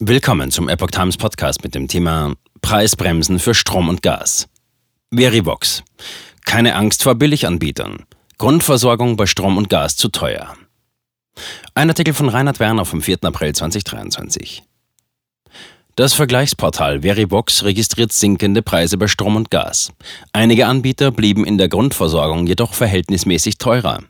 Willkommen zum Epoch Times Podcast mit dem Thema Preisbremsen für Strom und Gas. Verivox. Keine Angst vor Billiganbietern. Grundversorgung bei Strom und Gas zu teuer. Ein Artikel von Reinhard Werner vom 4. April 2023. Das Vergleichsportal Verivox registriert sinkende Preise bei Strom und Gas. Einige Anbieter blieben in der Grundversorgung jedoch verhältnismäßig teurer.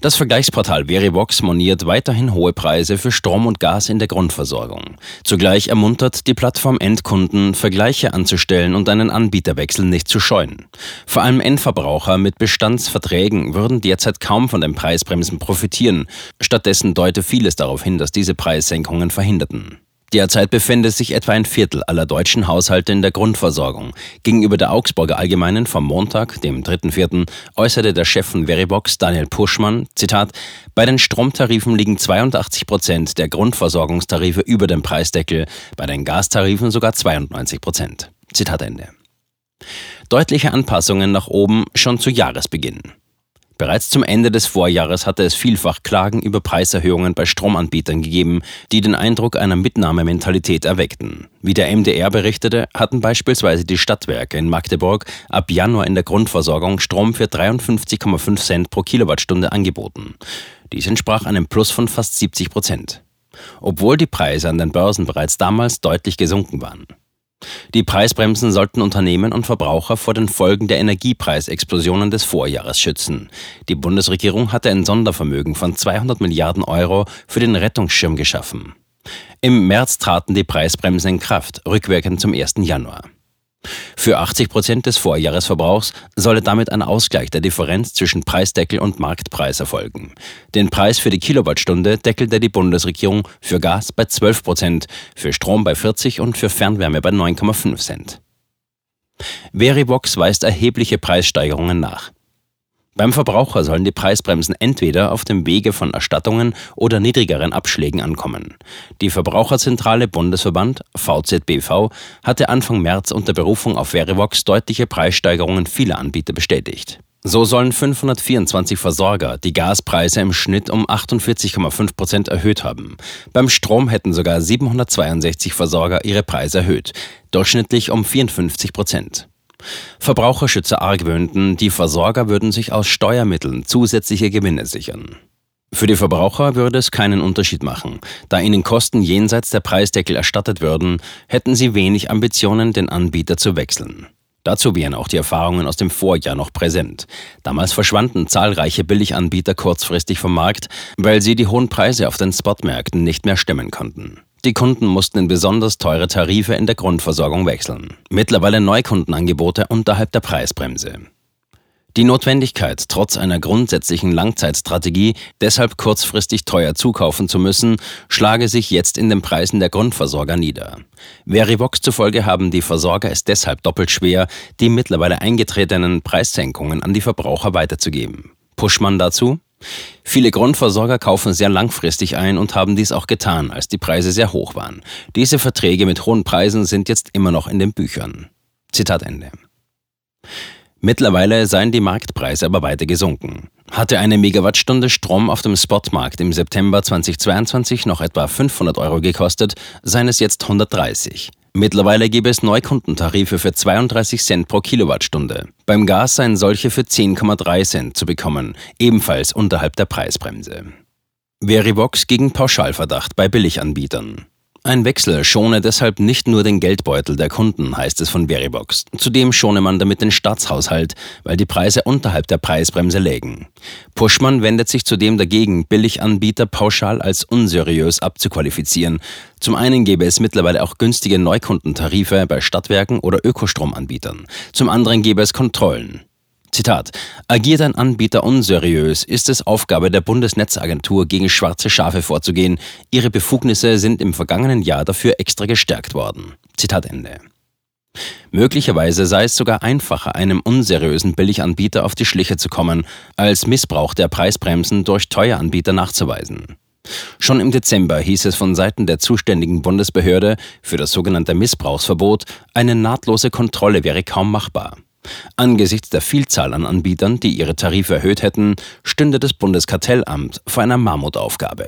Das Vergleichsportal Verivox moniert weiterhin hohe Preise für Strom und Gas in der Grundversorgung. Zugleich ermuntert die Plattform Endkunden, Vergleiche anzustellen und einen Anbieterwechsel nicht zu scheuen. Vor allem Endverbraucher mit Bestandsverträgen würden derzeit kaum von den Preisbremsen profitieren. Stattdessen deute vieles darauf hin, dass diese Preissenkungen verhinderten. Derzeit befände sich etwa ein Viertel aller deutschen Haushalte in der Grundversorgung. Gegenüber der Augsburger Allgemeinen vom Montag, dem 3.4., äußerte der Chef von Veribox, Daniel Puschmann, Zitat, bei den Stromtarifen liegen 82 Prozent der Grundversorgungstarife über dem Preisdeckel, bei den Gastarifen sogar 92 Prozent. Zitat Ende. Deutliche Anpassungen nach oben schon zu Jahresbeginn. Bereits zum Ende des Vorjahres hatte es vielfach Klagen über Preiserhöhungen bei Stromanbietern gegeben, die den Eindruck einer Mitnahmementalität erweckten. Wie der MDR berichtete, hatten beispielsweise die Stadtwerke in Magdeburg ab Januar in der Grundversorgung Strom für 53,5 Cent pro Kilowattstunde angeboten. Dies entsprach einem Plus von fast 70 Prozent. Obwohl die Preise an den Börsen bereits damals deutlich gesunken waren. Die Preisbremsen sollten Unternehmen und Verbraucher vor den Folgen der Energiepreisexplosionen des Vorjahres schützen. Die Bundesregierung hatte ein Sondervermögen von 200 Milliarden Euro für den Rettungsschirm geschaffen. Im März traten die Preisbremsen in Kraft, rückwirkend zum 1. Januar. Für 80 Prozent des Vorjahresverbrauchs solle damit ein Ausgleich der Differenz zwischen Preisdeckel und Marktpreis erfolgen. Den Preis für die Kilowattstunde deckelte die Bundesregierung für Gas bei 12 Prozent, für Strom bei 40 und für Fernwärme bei 9,5 Cent. Verivox weist erhebliche Preissteigerungen nach. Beim Verbraucher sollen die Preisbremsen entweder auf dem Wege von Erstattungen oder niedrigeren Abschlägen ankommen. Die Verbraucherzentrale Bundesverband VZBV hatte Anfang März unter Berufung auf Verivox deutliche Preissteigerungen vieler Anbieter bestätigt. So sollen 524 Versorger die Gaspreise im Schnitt um 48,5 Prozent erhöht haben. Beim Strom hätten sogar 762 Versorger ihre Preise erhöht, durchschnittlich um 54 Prozent. Verbraucherschützer argwöhnten, die Versorger würden sich aus Steuermitteln zusätzliche Gewinne sichern. Für die Verbraucher würde es keinen Unterschied machen. Da ihnen Kosten jenseits der Preisdeckel erstattet würden, hätten sie wenig Ambitionen, den Anbieter zu wechseln. Dazu wären auch die Erfahrungen aus dem Vorjahr noch präsent. Damals verschwanden zahlreiche Billiganbieter kurzfristig vom Markt, weil sie die hohen Preise auf den Spotmärkten nicht mehr stemmen konnten. Die Kunden mussten in besonders teure Tarife in der Grundversorgung wechseln. Mittlerweile Neukundenangebote unterhalb der Preisbremse. Die Notwendigkeit, trotz einer grundsätzlichen Langzeitstrategie deshalb kurzfristig teuer zukaufen zu müssen, schlage sich jetzt in den Preisen der Grundversorger nieder. Verivox zufolge haben die Versorger es deshalb doppelt schwer, die mittlerweile eingetretenen Preissenkungen an die Verbraucher weiterzugeben. Pushman dazu? Viele Grundversorger kaufen sehr langfristig ein und haben dies auch getan, als die Preise sehr hoch waren. Diese Verträge mit hohen Preisen sind jetzt immer noch in den Büchern. Zitat Ende. Mittlerweile seien die Marktpreise aber weiter gesunken. Hatte eine Megawattstunde Strom auf dem Spotmarkt im September 2022 noch etwa 500 Euro gekostet, seien es jetzt 130. Mittlerweile gäbe es Neukundentarife für 32 Cent pro Kilowattstunde. Beim Gas seien solche für 10,3 Cent zu bekommen, ebenfalls unterhalb der Preisbremse. Verivox gegen Pauschalverdacht bei Billiganbietern. Ein Wechsel schone deshalb nicht nur den Geldbeutel der Kunden, heißt es von Veribox. Zudem schone man damit den Staatshaushalt, weil die Preise unterhalb der Preisbremse lägen. Puschmann wendet sich zudem dagegen, Billiganbieter pauschal als unseriös abzuqualifizieren. Zum einen gäbe es mittlerweile auch günstige Neukundentarife bei Stadtwerken oder Ökostromanbietern. Zum anderen gäbe es Kontrollen. Zitat: Agiert ein Anbieter unseriös, ist es Aufgabe der Bundesnetzagentur, gegen schwarze Schafe vorzugehen. Ihre Befugnisse sind im vergangenen Jahr dafür extra gestärkt worden. Zitat Ende. Möglicherweise sei es sogar einfacher, einem unseriösen Billiganbieter auf die Schliche zu kommen, als Missbrauch der Preisbremsen durch Teueranbieter nachzuweisen. Schon im Dezember hieß es von Seiten der zuständigen Bundesbehörde für das sogenannte Missbrauchsverbot, eine nahtlose Kontrolle wäre kaum machbar. Angesichts der Vielzahl an Anbietern, die ihre Tarife erhöht hätten, stünde das Bundeskartellamt vor einer Mammutaufgabe.